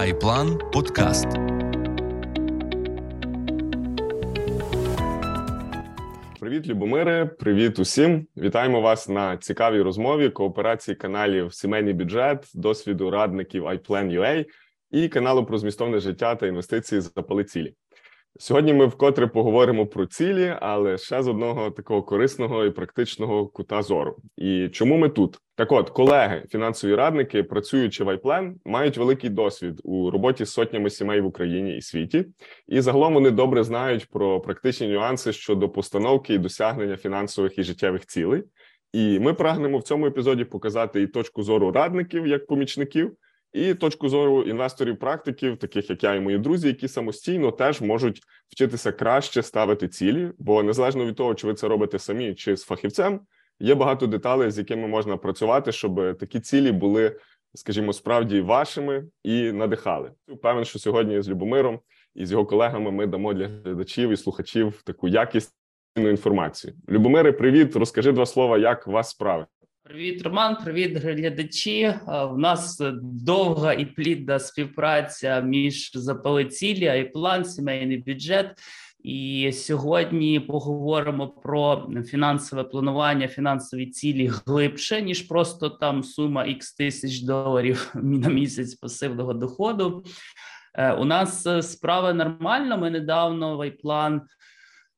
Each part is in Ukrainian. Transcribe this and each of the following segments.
Айплан Подкаст. Привіт, Любомире! Привіт усім! Вітаємо вас на цікавій розмові кооперації каналів Сімейний бюджет, досвіду радників iPlan.ua і каналу про змістовне життя та інвестиції запали цілі. Сьогодні ми вкотре поговоримо про цілі, але ще з одного такого корисного і практичного кута зору. І чому ми тут? Так, от колеги, фінансові радники, працюючи в iPlan, мають великий досвід у роботі з сотнями сімей в Україні і світі, і загалом вони добре знають про практичні нюанси щодо постановки і досягнення фінансових і життєвих цілей. І ми прагнемо в цьому епізоді показати і точку зору радників як помічників і точку зору інвесторів-практиків, таких як я і мої друзі, які самостійно теж можуть вчитися краще ставити цілі, бо незалежно від того, чи ви це робите самі чи з фахівцем, є багато деталей, з якими можна працювати, щоб такі цілі були, скажімо, справді вашими і надихали. Впевнений, що сьогодні з Любомиром і з його колегами ми дамо для глядачів і слухачів таку якісну інформацію. Любомире, привіт, розкажи два слова, як у вас справи. Привіт, Роман, привіт, глядачі. В нас довга і плідна співпраця між запали цілі, і план, сімейний бюджет. І сьогодні поговоримо про фінансове планування, фінансові цілі глибше ніж просто там сума X тисяч доларів на місяць пасивного доходу. Е, у нас е, справа нормально. Ми недавно в iPlan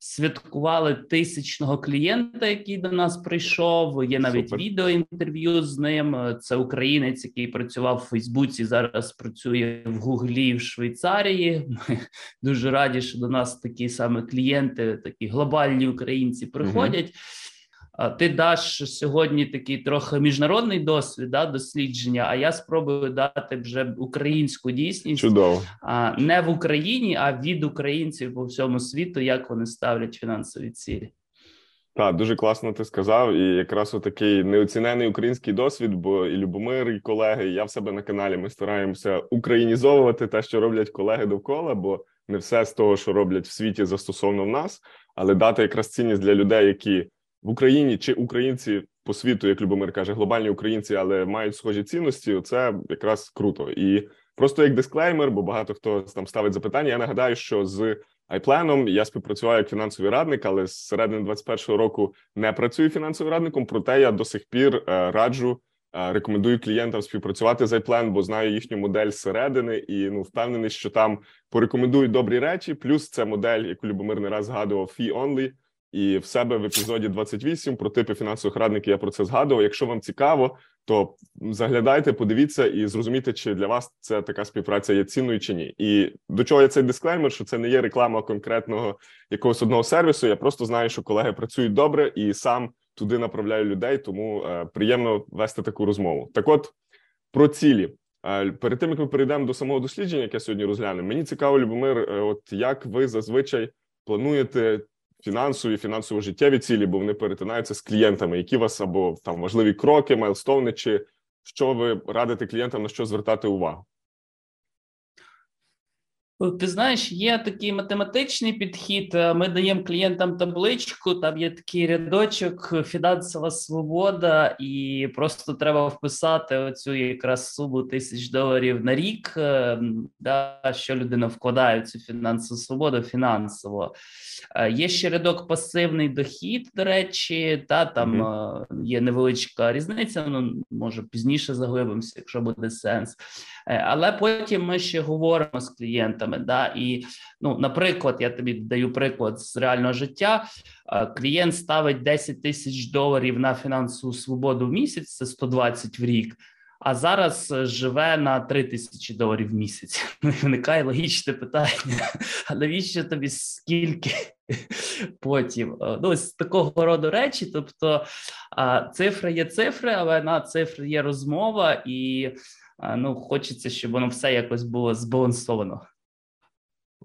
святкували тисячного клієнта, який до нас прийшов. Є навіть Супер. відеоінтерв'ю з ним. Це українець, який працював в Фейсбуці. Зараз працює в Гуглі в Швейцарії. Ми дуже раді, що до нас такі саме клієнти, такі глобальні українці приходять. Угу. Ти даш сьогодні такий трохи міжнародний досвід да, дослідження. А я спробую дати вже українську дійсність Чудово. а не в Україні, а від українців по всьому світу, як вони ставлять фінансові цілі. Так, дуже класно ти сказав, і якраз отакий неоцінений український досвід, бо і Любомир, і колеги, і я в себе на каналі. Ми стараємося українізовувати те, що роблять колеги довкола, бо не все з того, що роблять в світі, застосовано в нас, але дати якраз цінність для людей, які в Україні чи українці по світу, як Любомир каже, глобальні українці, але мають схожі цінності. Це якраз круто. І просто як дисклеймер, бо багато хто там ставить запитання. Я нагадаю, що з iPlan я співпрацюваю як фінансовий радник, але з середини 21-го року не працюю фінансовим радником. Проте я до сих пір е, раджу. Е, рекомендую клієнтам співпрацювати з iPlan, бо знаю їхню модель зсередини і ну впевнений, що там порекомендують добрі речі. Плюс це модель, яку Любомир не раз згадував, fee only, і в себе в епізоді 28 про типи фінансових радників я про це згадував. Якщо вам цікаво, то заглядайте, подивіться і зрозумійте, чи для вас це така співпраця є цінною чи ні. І до чого я цей дисклеймер, що це не є реклама конкретного якогось одного сервісу. Я просто знаю, що колеги працюють добре і сам туди направляю людей, тому е, приємно вести таку розмову. Так, от про цілі. Е, перед тим як ми перейдемо до самого дослідження, яке сьогодні розглянемо, мені цікаво, Любомир, е, от як ви зазвичай плануєте фінансові, фінансово-життєві цілі, бо вони перетинаються з клієнтами, які вас або там важливі кроки, майлстоуни, чи що ви радите клієнтам на що звертати увагу? Ти знаєш, є такий математичний підхід. Е, ми даємо клієнтам табличку. Там є такий рядочок, фінансова свобода, і просто треба вписати оцю якраз суму тисяч доларів на рік. Е, да, Що людина вкладає в цю фінансову свободу фінансово. Е, є ще рядок пасивний дохід. До речі, та там mm-hmm. є невеличка різниця. Ну може пізніше заглибимося, якщо буде сенс. Але потім ми ще говоримо з клієнтами клієнтами. Да? І, ну, наприклад, я тобі даю приклад з реального життя. Клієнт ставить 10 тисяч доларів на фінансову свободу в місяць, це 120 в рік. А зараз живе на 3 тисячі доларів в місяць. Виникає логічне питання: а навіщо тобі скільки потім? Ну, ось такого роду речі. Тобто цифри є цифри, але на цифри є розмова, і ну, хочеться, щоб воно все якось було збалансовано.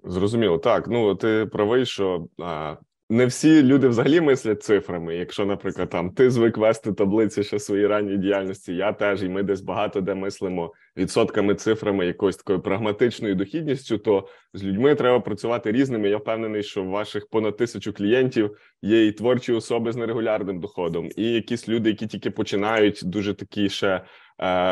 Зрозуміло, так. Ну ти правий, що а, не всі люди взагалі мислять цифрами. Якщо, наприклад, там ти звик вести таблиці ще своїй ранній діяльності, я теж, і ми десь багато де мислимо відсотками, цифрами, якоюсь такою прагматичною дохідністю, то з людьми треба працювати різними. Я впевнений, що в ваших понад тисячу клієнтів є і творчі особи з нерегулярним доходом, і якісь люди, які тільки починають дуже такі ще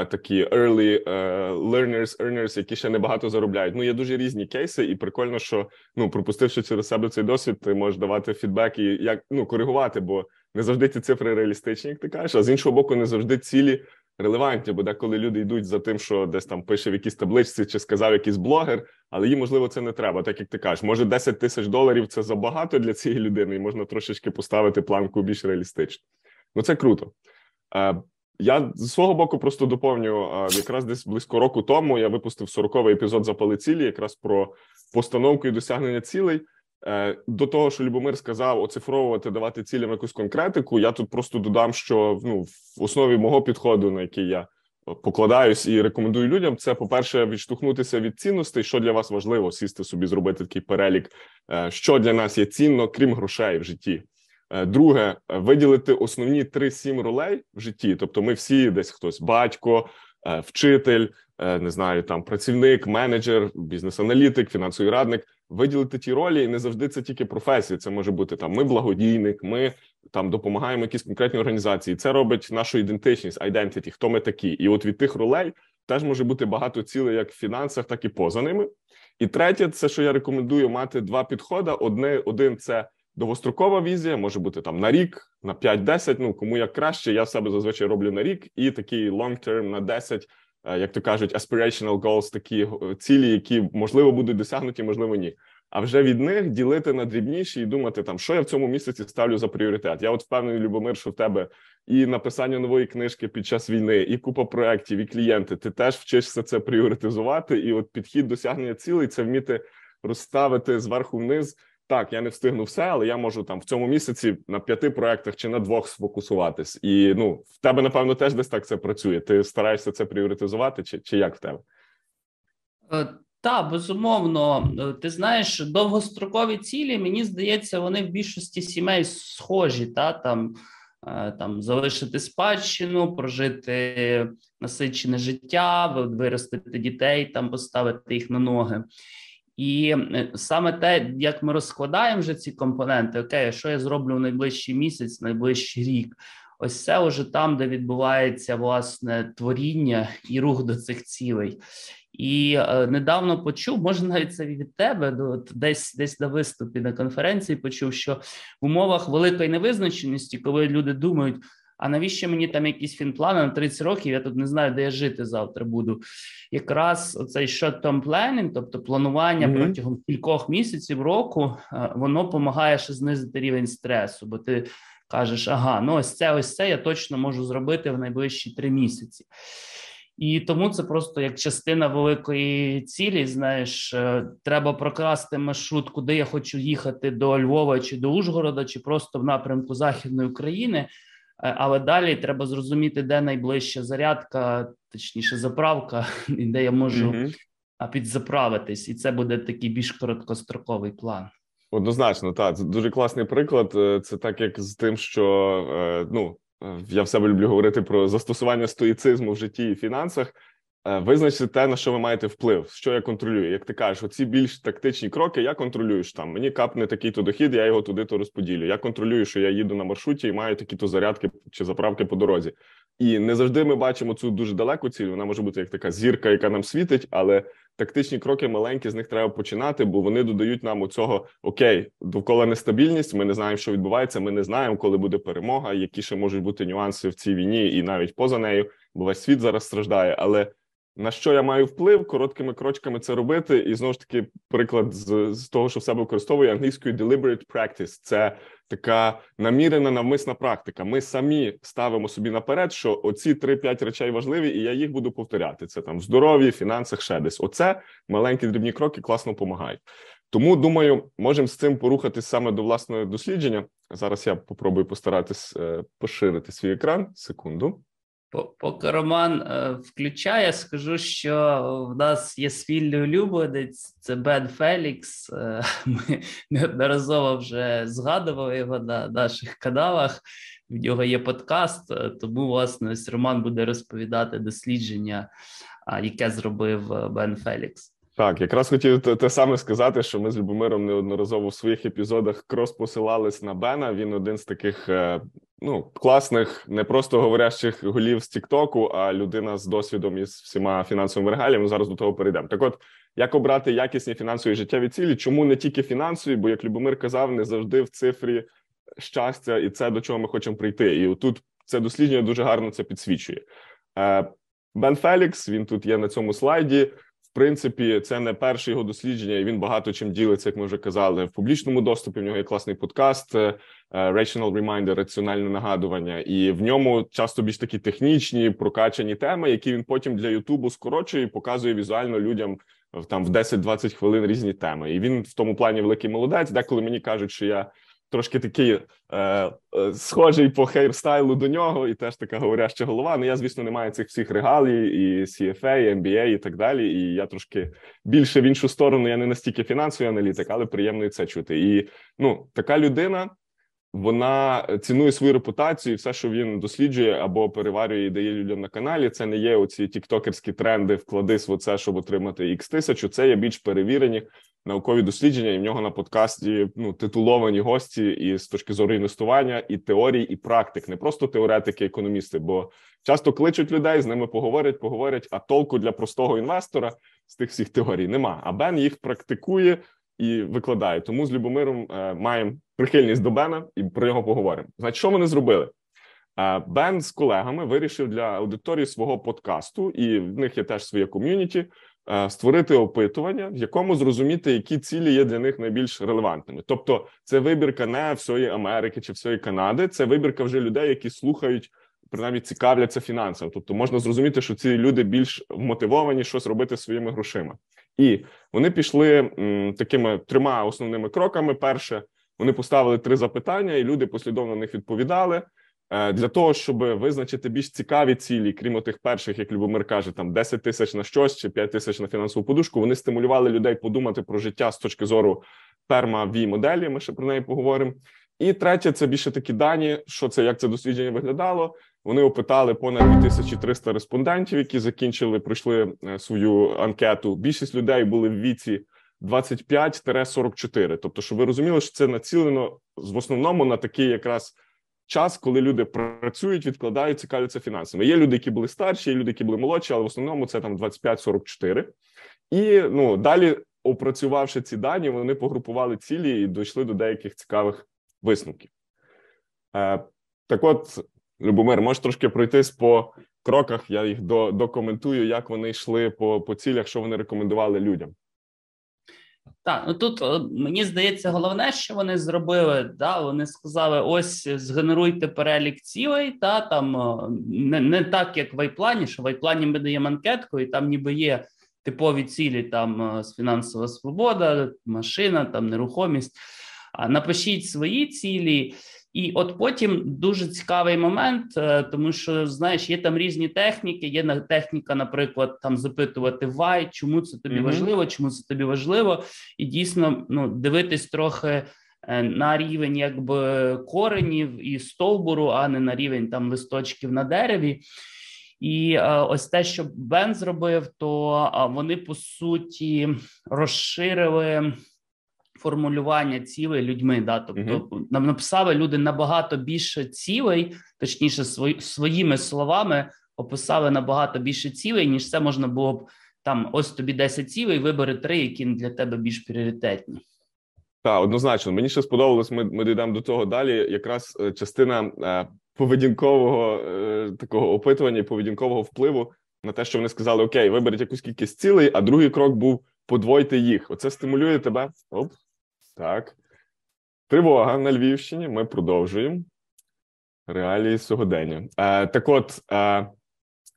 такі early е, learners, earners, які ще небагато заробляють. Ну є дуже різні кейси, і прикольно, що ну пропустивши через себе цей досвід, ти можеш давати фідбек і як ну коригувати, бо не завжди ці цифри реалістичні, як ти кажеш, а з іншого боку, не завжди цілі релевантні, бо деколи люди йдуть за тим, що десь там пише в якійсь табличці чи сказав якийсь блогер, але їм можливо це не треба. Так як ти кажеш, може 10 тисяч доларів це забагато для цієї людини, і можна трошечки поставити планку більш реалістично. Ну це круто. Я з свого боку просто доповню якраз десь близько року тому. Я випустив 40-й епізод запали цілі, якраз про постановку і досягнення цілей. Е, до того, що Любомир сказав, оцифровувати, давати цілям якусь конкретику. Я тут просто додам, що ну в основі мого підходу, на який я покладаюсь і рекомендую людям, це по перше, відштовхнутися від цінностей, що для вас важливо, сісти собі, зробити такий перелік, е, що для нас є цінно, крім грошей в житті. Е, друге, виділити основні 3-7 ролей в житті. Тобто, ми всі десь хтось батько, вчитель, не знаю, там працівник, менеджер, бізнес-аналітик, фінансовий радник виділити ті ролі, і не завжди це тільки професія. Це може бути там. Ми благодійник, ми там допомагаємо якісь конкретні організації. Це робить нашу ідентичність, identity, хто ми такі. І от від тих ролей теж може бути багато цілей, як в фінансах, так і поза ними. І третє, це що я рекомендую мати два підходи. Одне один це довгострокова візія, може бути там на рік, на 5-10, Ну кому як краще. Я в себе зазвичай роблю на рік, і такий long term на 10 Е, як то кажуть, aspirational goals, такі е, цілі, які можливо будуть досягнуті, можливо, ні. А вже від них ділити на дрібніші і думати, там що я в цьому місяці ставлю за пріоритет. Я от впевнений, Любомир, що в тебе і написання нової книжки під час війни, і купа проєктів, і клієнти. Ти теж вчишся це пріоритизувати. І от підхід досягнення цілей це вміти розставити зверху вниз так, я не встигну все, але я можу там в цьому місяці на п'яти проектах чи на двох сфокусуватись. І ну в тебе, напевно, теж десь так це працює. Ти стараєшся це пріоритизувати, чи, чи як в тебе? Е, так, безумовно, е, ти знаєш, довгострокові цілі, мені здається, вони в більшості сімей схожі. Та там е, там залишити спадщину, прожити насичене життя, виростити дітей, там поставити їх на ноги. І е, саме те, як ми розкладаємо вже ці компоненти, окей, що я зроблю в найближчий місяць, найближчий рік. Ось це вже там, де відбувається власне творіння і рух до цих цілей. І е, недавно почув, може навіть це від тебе, от десь десь на виступі на конференції почув, що в умовах великої невизначеності, коли люди думають, а навіщо мені там якісь фінплани на 30 років? Я тут не знаю, де я жити завтра буду. Якраз оцей short-term planning, тобто планування mm-hmm. протягом кількох місяців року, е, воно допомагає ще знизити рівень стресу, бо ти кажеш, ага, ну ось це, ось це я точно можу зробити в найближчі три місяці. І тому це просто як частина великої цілі. Знаєш, е, треба прокрасти маршрут, куди я хочу їхати до Львова чи до Ужгорода, чи просто в напрямку Західної України. Е, але далі треба зрозуміти, де найближча зарядка, точніше, заправка, і де я можу mm підзаправитись, і це буде такий більш короткостроковий план. Однозначно, так. Це дуже класний приклад. Е, це так, як з тим, що е, ну я в себе люблю говорити про застосування стоїцизму в житті і фінансах. Е, визначте те, на що ви маєте вплив, що я контролюю. Як ти кажеш, оці більш тактичні кроки я контролюю що там. Мені капне такий-то дохід, я його туди то розподілю. Я контролюю, що я їду на маршруті і маю такі-то зарядки чи заправки по дорозі. І не завжди ми бачимо цю дуже далеку ціль. Вона може бути як така зірка, яка нам світить, але тактичні кроки маленькі з них треба починати, бо вони додають нам у цього окей, довкола нестабільність. Ми не знаємо, що відбувається. Ми не знаємо, коли буде перемога, які ще можуть бути нюанси в цій війні, і навіть поза нею, бо весь світ зараз страждає. Але на що я маю вплив, короткими крочками це робити, і знову ж таки, приклад з, з того, що в себе використовую англійською deliberate practice. Це така намірена навмисна практика. Ми самі ставимо собі наперед, що оці 3-5 речей важливі, і я їх буду повторяти. Це там в здоров'ї, фінансах, ще десь. Оце маленькі дрібні кроки класно допомагають. Тому думаю, можемо з цим порухатись саме до власного дослідження. Зараз я попробую постаратись е, поширити свій екран. Секунду. Поки Роман е, включає, скажу, що в нас є спільний улюбленець, це Бен Фелікс. Е, ми неодноразово вже згадували його на наших каналах. В нього є подкаст, е, тому власне ось Роман буде розповідати дослідження, яке зробив Бен Фелікс. Так, якраз хотів те, те саме сказати, що ми з Любомиром неодноразово в своїх епізодах крос посилались на Бена. Він один з таких ну класних, не просто говорящих голів з Тіктоку, а людина з досвідом із всіма фінансовими регаліями. Зараз до того перейдемо. Так, от як обрати якісні фінансові життєві цілі? Чому не тільки фінансові? Бо як Любомир казав, не завжди в цифрі щастя, і це до чого ми хочемо прийти. І тут це дослідження дуже гарно це підсвічує. Е, Бен Фелікс, він тут є на цьому слайді В принципі, це не перше його дослідження, і він багато чим ділиться, як ми вже казали, в публічному доступі. В нього є класний подкаст Rational Reminder, раціональне нагадування, і в ньому часто більш такі технічні прокачані теми, які він потім для Ютубу скорочує і показує візуально людям там в 10-20 хвилин різні теми. І він в тому плані великий молодець. Деколи мені кажуть, що я трошки такий е, е, схожий по хейрстайлу до нього, і теж така говоряща голова. Ну я, звісно, не маю цих всіх регалій, і CFA, і MBA, і так далі. І я трошки більше в іншу сторону. Я не настільки фінансовий аналітик, але приємно і це чути. І ну така людина вона цінує свою репутацію, і все, що він досліджує або переварює і дає людям на каналі. Це не є оці тіктокерські тренди, вкладись в оце, щоб отримати X тисячу. Це є більш перевірені наукові дослідження, і в нього на подкасті ну титуловані гості і з точки зору інвестування, і теорій, і практик, не просто теоретики, економісти. Бо часто кличуть людей, з ними поговорять, поговорять. А толку для простого інвестора з тих всіх теорій нема. А Бен їх практикує і викладає. Тому з Любомиром е, маємо прихильність до Бена і про нього поговоримо. Значить, що вони зробили? Е, Бен з колегами вирішив для аудиторії свого подкасту, і в них є теж своє ком'юніті. Е, створити опитування, в якому зрозуміти, які цілі є для них найбільш релевантними. Тобто, це вибірка не всієї Америки чи всієї Канади, це вибірка вже людей, які слухають, принаймні цікавляться фінансами. Тобто, можна зрозуміти, що ці люди більш вмотивовані щось робити своїми грошима. І вони пішли м, такими трьома основними кроками. Перше, вони поставили три запитання, і люди послідовно на них відповідали. Е, для того, щоб визначити більш цікаві цілі, крім тих перших, як Любомир каже, там 10 тисяч на щось чи 5 тисяч на фінансову подушку, вони стимулювали людей подумати про життя з точки зору перма v моделі. Ми ще про неї поговоримо. І третє, це більше такі дані. Що це як це дослідження виглядало? Вони опитали понад 2300 респондентів, які закінчили, пройшли е, свою анкету. Більшість людей були в віці 25-44. Тобто, щоб ви розуміли, що це націлено в основному на такий якраз час, коли люди працюють, відкладають, цікавляться фінансами. Є люди, які були старші, є люди, які були молодші, але в основному це там 25-44. І ну далі, опрацювавши ці дані, вони погрупували цілі і дійшли до деяких цікавих висновків. Е, Так, от, Любомир, можеш трошки пройтись по кроках. Я їх докоментую, як вони йшли по, по цілях, що вони рекомендували людям. Так, ну тут е, мені здається, головне, що вони зробили. Да, Вони сказали: ось згенеруйте перелік цілей, та там е, не не так, як в Айплані, що в Айплані ми даємо анкетку, і там ніби є типові цілі, там е, фінансова свобода, машина, там нерухомість. Напишіть свої цілі. І от потім дуже цікавий момент, е, тому що знаєш, є там різні техніки. Є техніка, наприклад, там запитувати why, чому це тобі mm-hmm. важливо, чому це тобі важливо, і дійсно ну дивитись трохи е, на рівень якби коренів і стовбуру, а не на рівень там листочків на дереві. І е, ось те, що Бен зробив, то вони по суті розширили формулювання цілей людьми. Да, тобто нам написали люди набагато більше цілей, точніше, свої, своїми словами описали набагато більше цілей, ніж це можна було б там. Ось тобі 10 цілей, вибери три, які для тебе більш пріоритетні. Так, однозначно. Мені ще сподобалось. Ми ми дійдемо до того далі. Якраз е, частина е, поведінкового е, такого опитування, поведінкового впливу на те, що вони сказали: Окей, виберіть якусь кількість цілей, а другий крок був подвойте їх. Оце стимулює тебе. Оп, так. Тривога на Львівщині. Ми продовжуємо. Реалії сьогодення. Е, Так от, е,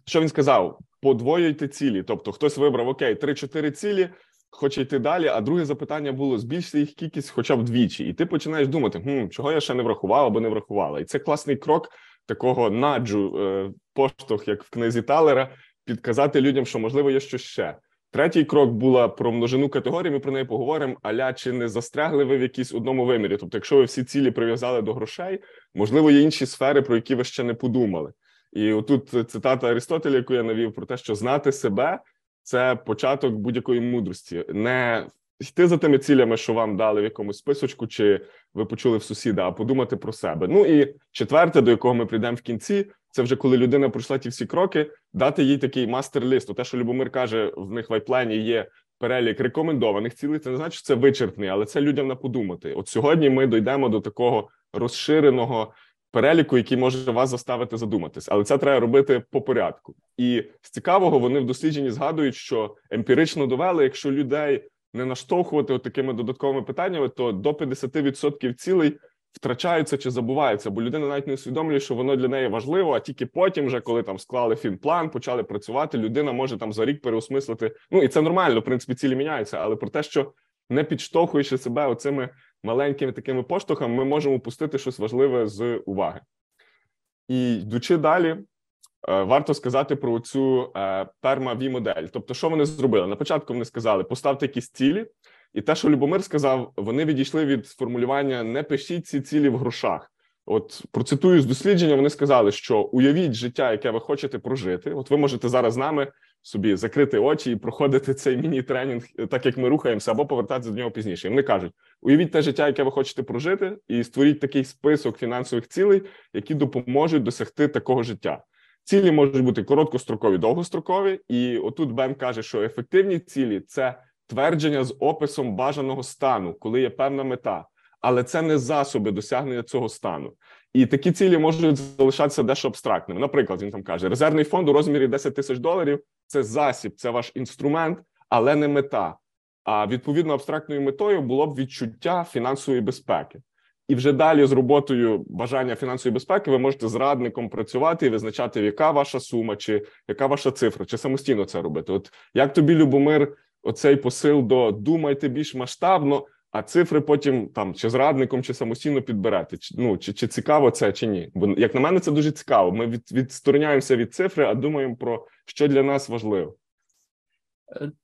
що він сказав? Подвоюйте цілі. Тобто, хтось вибрав окей, 3-4 цілі, хоче йти далі. А друге запитання було: збільшити їх кількість хоча б двічі. І ти починаєш думати, хм, чого я ще не врахував або не врахувала. І це класний крок такого наджу, е, поштовх, як в книзі Талера, підказати людям, що можливо є щось ще. Третій крок була про множину категорій. Ми про неї поговоримо. Аля чи не застрягли ви в якійсь одному вимірі? Тобто, якщо ви всі цілі прив'язали до грошей, можливо, є інші сфери, про які ви ще не подумали. І отут цитата Аристотеля, яку я навів, про те, що знати себе це початок будь-якої мудрості, не йти за тими цілями, що вам дали в якомусь списочку, чи ви почули в сусіда, а подумати про себе. Ну і четверте, до якого ми прийдемо в кінці, це вже коли людина пройшла ті всі кроки, дати їй такий мастер-лист. Те, що Любомир каже, в них в айплені є перелік рекомендованих цілей. Це не значить, що це вичерпний, але це людям на подумати. От сьогодні ми дійдемо до такого розширеного переліку, який може вас заставити задуматись, але це треба робити по порядку. І з цікавого вони в дослідженні згадують, що емпірично довели, якщо людей не наштовхувати от такими додатковими питаннями, то до 50% цілей втрачаються чи забуваються, бо людина навіть не усвідомлює, що воно для неї важливо, а тільки потім, вже коли там склали фінплан, почали працювати, людина може там за рік переосмислити. Ну і це нормально, в принципі, цілі міняються, але про те, що не підштовхуючи себе оцими маленькими такими поштовхами, ми можемо пустити щось важливе з уваги. І йдучи далі, варто сказати про цю е, перма v модель. Тобто, що вони зробили? На початку вони сказали: поставте якісь цілі, і те, що Любомир сказав, вони відійшли від формулювання не пишіть ці цілі в грошах. От процитую з дослідження, вони сказали, що уявіть життя, яке ви хочете прожити. От ви можете зараз з нами собі закрити очі і проходити цей міні-тренінг, е, так як ми рухаємося, або повертатися до нього пізніше. І Вони кажуть: уявіть те життя, яке ви хочете прожити, і створіть такий список фінансових цілей, які допоможуть досягти такого життя. Цілі можуть бути короткострокові, довгострокові, і отут Бен каже, що ефективні цілі це твердження з описом бажаного стану, коли є певна мета, але це не засоби досягнення цього стану. І такі цілі можуть залишатися дещо абстрактними. Наприклад, він там каже: резервний фонд у розмірі 10 тисяч доларів це засіб, це ваш інструмент, але не мета. А відповідно абстрактною метою було б відчуття фінансової безпеки. І вже далі з роботою бажання фінансової безпеки ви можете з радником працювати і визначати, яка ваша сума, чи яка ваша цифра, чи самостійно це робити. От як тобі, Любомир, оцей посил до думайте більш масштабно, а цифри потім там чи з радником, чи самостійно підберете. Чи, ну чи чи цікаво це, чи ні? Бо як на мене, це дуже цікаво. Ми від, відстороняємося від цифри, а думаємо про що для нас важливо.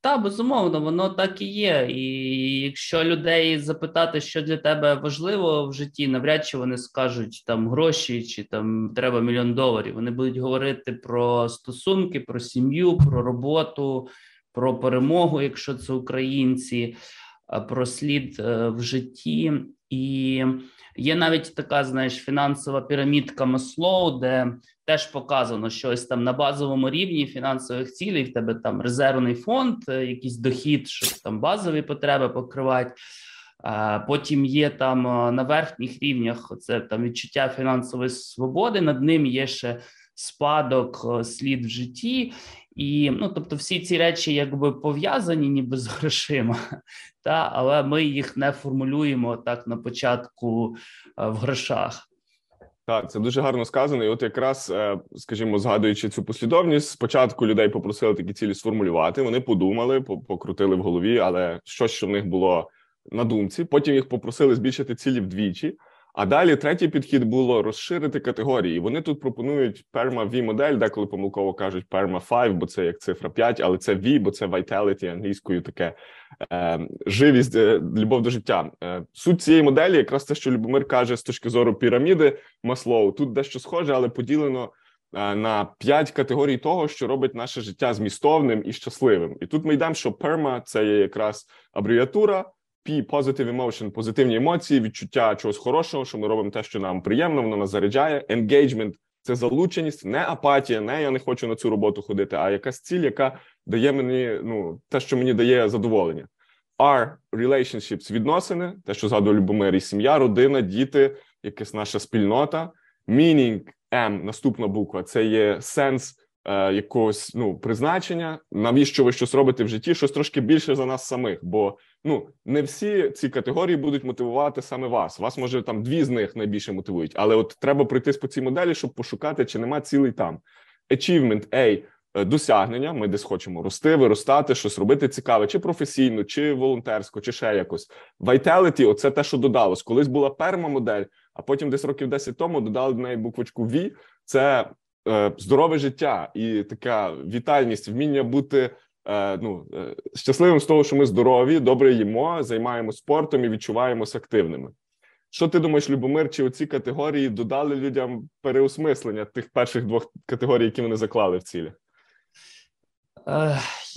Та безумовно, воно так і є. І якщо людей запитати, що для тебе важливо в житті, навряд чи вони скажуть там гроші чи там треба мільйон доларів. Вони будуть говорити про стосунки, про сім'ю, про роботу, про перемогу, якщо це українці, про слід е, в житті. І є навіть така, знаєш, фінансова пірамідка Маслоу, де теж показано, що ось там на базовому рівні фінансових цілей в тебе там резервний фонд, е, якийсь дохід, щоб там базові потреби покривати. Потім є там е, на верхніх рівнях це там відчуття фінансової свободи. Над ним є ще спадок, е, слід в житті, і ну тобто, всі ці речі якби пов'язані, ніби з грошима, та але ми їх не формулюємо так на початку в грошах. Так, це дуже гарно сказано. І от якраз, е, скажімо, згадуючи цю послідовність, спочатку людей попросили такі цілі сформулювати. Вони подумали, покрутили в голові, але щось, що в них було на думці. Потім їх попросили збільшити цілі вдвічі. А далі третій підхід було розширити категорії. Вони тут пропонують perma v модель, деколи помилково кажуть perma 5, бо це як цифра 5, але це V, бо це vitality англійською таке е, живість, е, любов до життя. Е, Суть цієї моделі, якраз те, що Любомир каже з точки зору піраміди Маслоу, тут дещо схоже, але поділено. Е, на п'ять категорій того, що робить наше життя змістовним і щасливим, і тут ми йдемо, що перма це є якраз абревіатура positive emotion, позитивні емоції, відчуття чогось хорошого, що ми робимо те, що нам приємно, воно нас заряджає. Engagement – це залученість, не апатія, не я не хочу на цю роботу ходити, а якась ціль, яка дає мені ну те, що мені дає задоволення. R – relationships – відносини, те, що згадував Любомир, і сім'я, родина, діти, якась наша спільнота. Meaning – M – наступна буква це є сенс. Е, якогось ну призначення, навіщо ви щось робите в житті, щось трошки більше за нас самих. Бо ну не всі ці категорії будуть мотивувати саме вас. Вас може там дві з них найбільше мотивують, але от треба пройтись по цій моделі, щоб пошукати, чи нема цілий там. Achievement A е, – досягнення. Ми десь хочемо рости, виростати, щось робити цікаве, чи професійно, чи волонтерсько, чи ще якось. Vitality – оце те, що додалось. Колись була перма модель, а потім десь років 10 тому додали до неї буквочку V. Це Е, здорове життя і така вітальність, вміння бути ну е, щасливим з того, що ми здорові, добре їмо, займаємося спортом і відчуваємося активними. Що ти думаєш, Любомир? Чи оці категорії додали людям переосмислення тих перших двох категорій, які вони заклали в цілях?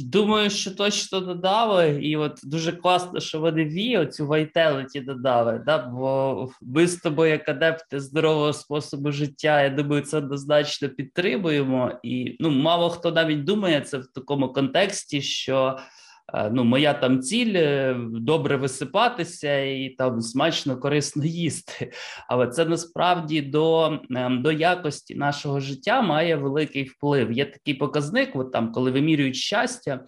Думаю, що точно додали, і от дуже класно, що вони ві оцю вайтелеті додали. Да? Бо ми з тобою, як адепти здорового способу життя, я думаю, це однозначно підтримуємо. І ну, мало хто навіть думає це в такому контексті, що ну, моя там ціль е, добре висипатися і там смачно корисно їсти. Але це насправді до ем, до якості нашого життя має великий вплив. Є такий показник, от там, коли вимірюють щастя,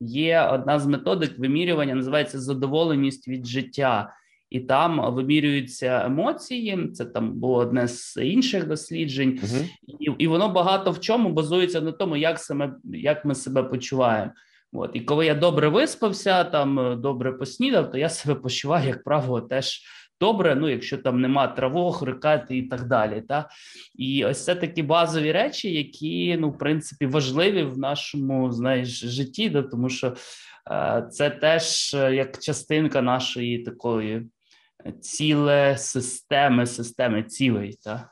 є одна з методик вимірювання, називається задоволеність від життя. І там вимірюються емоції. Це там було одне з інших досліджень, uh і і воно багато в чому базується на тому, як саме як ми себе почуваємо. От і коли я добре виспався, там е, добре поснідав, то я себе почуваю, як правило, теж добре. Ну, якщо там нема травог, рикати і так далі. Та і ось це такі базові речі, які ну, в принципі, важливі в нашому знаєш, житті, да, тому що е, це теж е, як частинка нашої такої ціле системи, системи цілей. Та.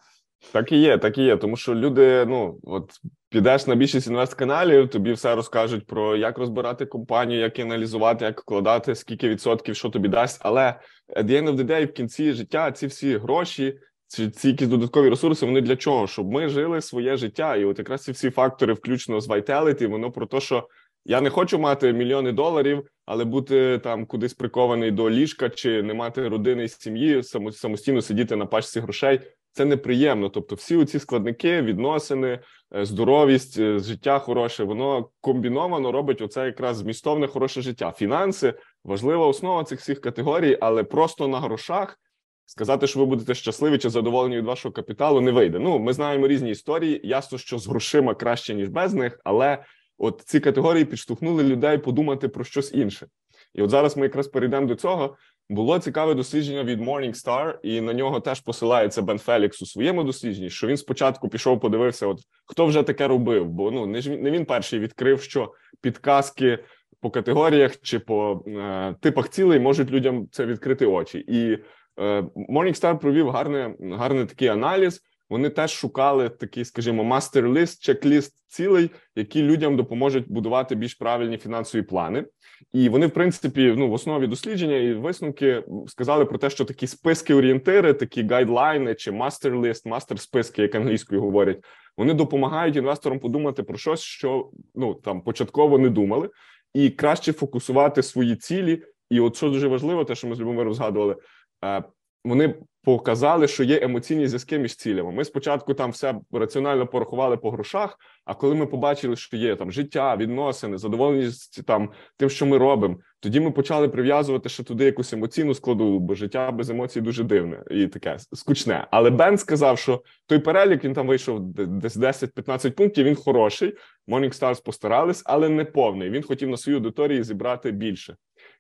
Так і є, так і є. Тому що люди, ну от підеш на більшість інвест-каналів, тобі все розкажуть про як розбирати компанію, як аналізувати, як вкладати, скільки відсотків, що тобі дасть. Але at the end of the day, в кінці життя ці всі гроші, ці, ці якісь додаткові ресурси, вони для чого? Щоб ми жили своє життя. І от якраз ці всі фактори, включно з Vitality, воно про те, що я не хочу мати мільйони доларів, але бути там кудись прикований до ліжка чи не мати родини і сім'ї, самостійно сидіти на пачці грошей це неприємно. Тобто, всі ці складники, відносини, е, здоровість, е, життя хороше, воно комбіновано робить оце якраз змістовне хороше життя. Фінанси важлива основа цих всіх категорій, але просто на грошах. Сказати, що ви будете щасливі чи задоволені від вашого капіталу, не вийде. Ну, ми знаємо різні історії. Ясно, що з грошима краще ніж без них, але от ці категорії підштовхнули людей подумати про щось інше. І от зараз ми якраз перейдемо до цього. Було цікаве дослідження від Morningstar, і на нього теж посилається Бен Фелікс у своєму дослідженні. Що він спочатку пішов, подивився, от хто вже таке робив. Бо ну не ж не він перший відкрив, що підказки по категоріях чи по е, типах цілей можуть людям це відкрити очі. І е, Morningstar провів гарне, гарний такий аналіз. Вони теж шукали такий, скажімо, мастер-лист, чек-ліст цілей, які людям допоможуть будувати більш правильні фінансові плани. І вони, в принципі, ну в основі дослідження і висновки сказали про те, що такі списки-орієнтири, такі гайдлайни чи мастер-лист, мастер-списки, як англійською говорять, вони допомагають інвесторам подумати про щось, що ну там початково не думали, і краще фокусувати свої цілі. І от що дуже важливо, те, що ми з Любомиром згадували, е, вони показали, що є емоційні зв'язки між цілями. Ми спочатку там все раціонально порахували по грошах. А коли ми побачили, що є там життя, відносини, задоволеність там тим, що ми робимо, тоді ми почали прив'язувати ще туди якусь емоційну складову, бо життя без емоцій дуже дивне і таке скучне. Але Бен сказав, що той перелік він там вийшов десь 10-15 пунктів. Він хороший. Morningstars постарались, але не повний. Він хотів на свою аудиторії зібрати більше.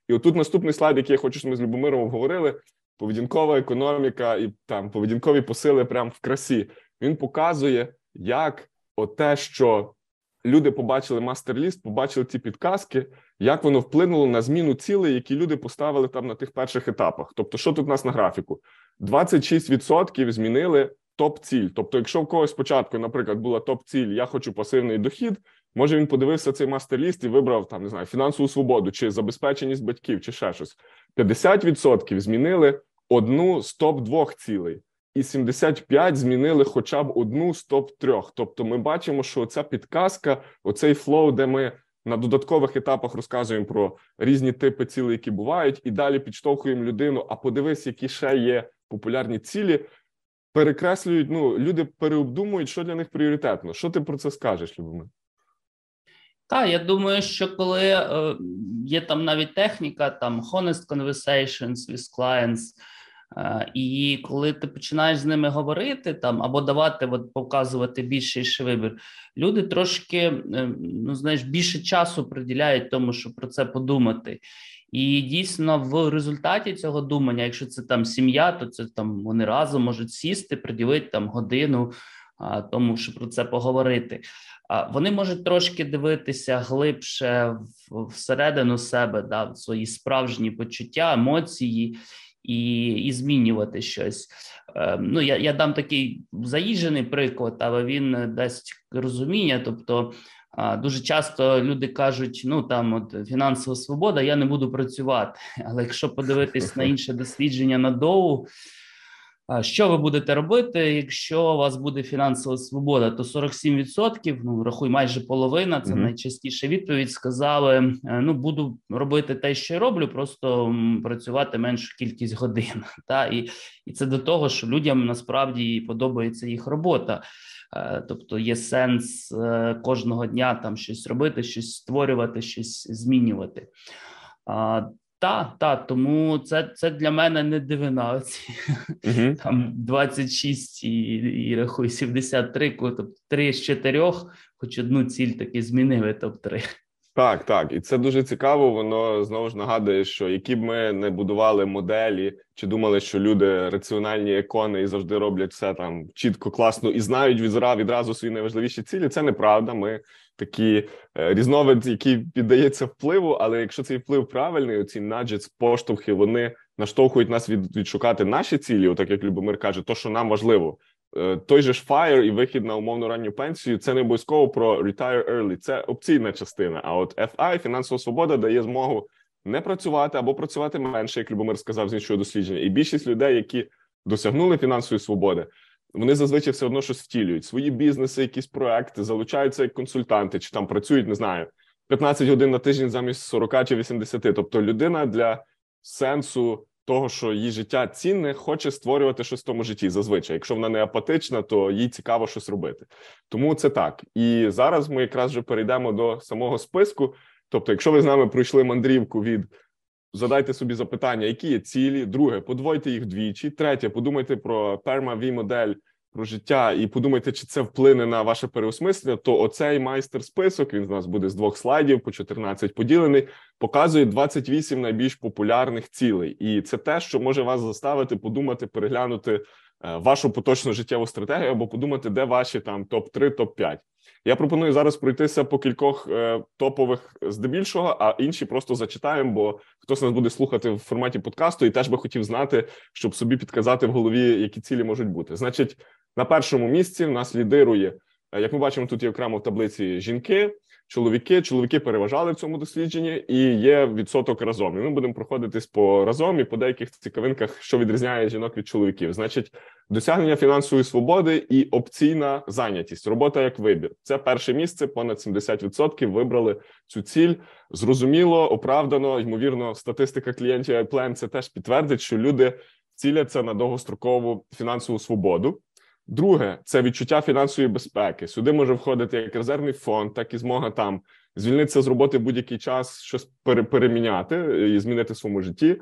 І отут наступний слайд, який я хочу, щоб ми з Любомиром обговорили поведінкова економіка і там поведінкові посили прямо в красі. Він показує, як оте, що люди побачили master list, побачили ці підказки, як воно вплинуло на зміну цілей, які люди поставили там на тих перших етапах. Тобто, що тут у нас на графіку? 26% змінили топ-ціль. Тобто, якщо в когось спочатку, наприклад, була топ-ціль, я хочу пасивний дохід. Може, він подивився цей master list і вибрав там не знаю фінансову свободу чи забезпеченість батьків, чи ще щось. 50% змінили одну з топ двох цілей, і 75% змінили хоча б одну з топ трьох. Тобто, ми бачимо, що ця підказка, оцей flow, де ми на додаткових етапах розказуємо про різні типи цілей, які бувають, і далі підштовхуємо людину. А подивись, які ще є популярні цілі. Перекреслюють, ну люди переобдумують, що для них пріоритетно. Що ти про це скажеш, Любомир? Так, я думаю, що коли е, є там навіть техніка, там honest conversations with clients, е, і коли ти починаєш з ними говорити там або давати, от показувати більший вибір, люди трошки е, ну знаєш більше часу приділяють тому, щоб про це подумати. І дійсно, в результаті цього думання, якщо це там сім'я, то це там вони разом можуть сісти, приділити там годину тому, щоб про це поговорити. Вони можуть трошки дивитися глибше всередину себе, да, в свої справжні почуття, емоції і і змінювати щось. Ем, ну, Я я дам такий заїжджений приклад, але він дасть розуміння. Тобто, Дуже часто люди кажуть: ну там от фінансова свобода, я не буду працювати. Але якщо подивитись на інше дослідження на доу, що ви будете робити, якщо у вас буде фінансова свобода, то 47%, ну рахуй майже половина. Це mm-hmm. найчастіша відповідь. Сказали: е, ну буду робити те, що я роблю, просто працювати меншу кількість годин. Та і, і це до того, що людям насправді подобається їх робота. Е, тобто є сенс е, кожного дня там щось робити, щось створювати, щось змінювати. Так, так, тому це це для мене не дивина. Оці uh там 26 і і рахуй 73, тобто 3 з 4, хоч одну ціль таки змінили, топ 3 так, так, і це дуже цікаво. Воно знову ж нагадує, що які б ми не будували моделі, чи думали, що люди раціональні екони і завжди роблять все там чітко, класно і знають відразу відразу свої найважливіші цілі. Це неправда. Ми такі е, різновид, який піддається впливу. Але якщо цей вплив правильний, ці наджець, поштовхи, вони наштовхують нас від відшукати наші цілі, отак як Любомир каже, то що нам важливо. Е, той же ж FIRE і вихід на умовну ранню пенсію це не обов'язково про retire early, це опційна частина. А от FI, фінансова свобода, дає змогу не працювати або працювати менше, як Любомир сказав з іншого дослідження. І більшість людей, які досягнули фінансової свободи, вони зазвичай все одно щось втілюють свої бізнеси, якісь проекти, залучаються як консультанти, чи там працюють, не знаю, 15 годин на тиждень замість 40 чи 80. Тобто людина для сенсу того, що її життя цінне, хоче створювати щось в тому житті. Зазвичай, якщо вона не апатична, то їй цікаво щось робити. Тому це так. І зараз ми якраз вже перейдемо до самого списку. Тобто, якщо ви з нами пройшли мандрівку від задайте собі запитання, які є цілі, друге, подвойте їх двічі, третє, подумайте про перма v модель про життя і подумайте, чи це вплине на ваше переосмислення, то оцей майстер-список він з нас буде з двох слайдів по 14 поділений, показує 28 найбільш популярних цілей, і це те, що може вас заставити подумати, переглянути е, вашу поточну життєву стратегію або подумати, де ваші там топ 3 топ 5 Я пропоную зараз пройтися по кількох е, топових здебільшого, а інші просто зачитаємо, бо хтось нас буде слухати в форматі подкасту і теж би хотів знати, щоб собі підказати в голові, які цілі можуть бути. Значить, на першому місці в нас лідирує, е, як ми бачимо, тут є окремо в таблиці жінки, чоловіки. Чоловіки переважали в цьому дослідженні, і є відсоток разом. І ми будемо проходитись по разом і по деяких цікавинках, що відрізняє жінок від чоловіків. Значить, досягнення фінансової свободи і опційна зайнятість, робота як вибір. Це перше місце. Понад 70% вибрали цю ціль. Зрозуміло, оправдано. Ймовірно, статистика клієнтів iPlan це теж підтвердить, що люди ціляться на довгострокову фінансову свободу. Друге, це відчуття фінансової безпеки. Сюди може входити як резервний фонд, так і змога там звільнитися з роботи будь-який час, щось переміняти і змінити в своєму житті.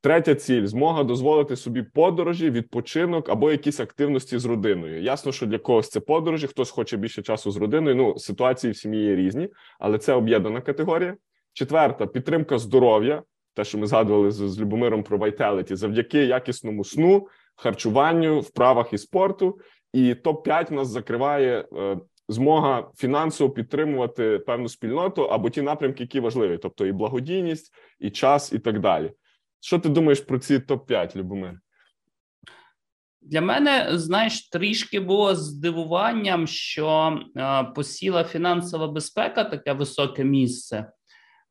Третя ціль змога дозволити собі подорожі, відпочинок або якісь активності з родиною. Ясно, що для когось це подорожі, хтось хоче більше часу з родиною. Ну, ситуації в сім'ї є різні, але це об'єднана категорія. Четверта підтримка здоров'я, те, що ми згадували з, з Любомиром про Vitality, завдяки якісному сну, харчуванню, вправах і спорту. І топ 5 нас закриває е, змога фінансово підтримувати певну спільноту або ті напрямки, які важливі, тобто і благодійність, і час, і так далі. Що ти думаєш про ці топ 5 Любомир? Для мене, знаєш, трішки було здивуванням, що е, посіла фінансова безпека таке високе місце.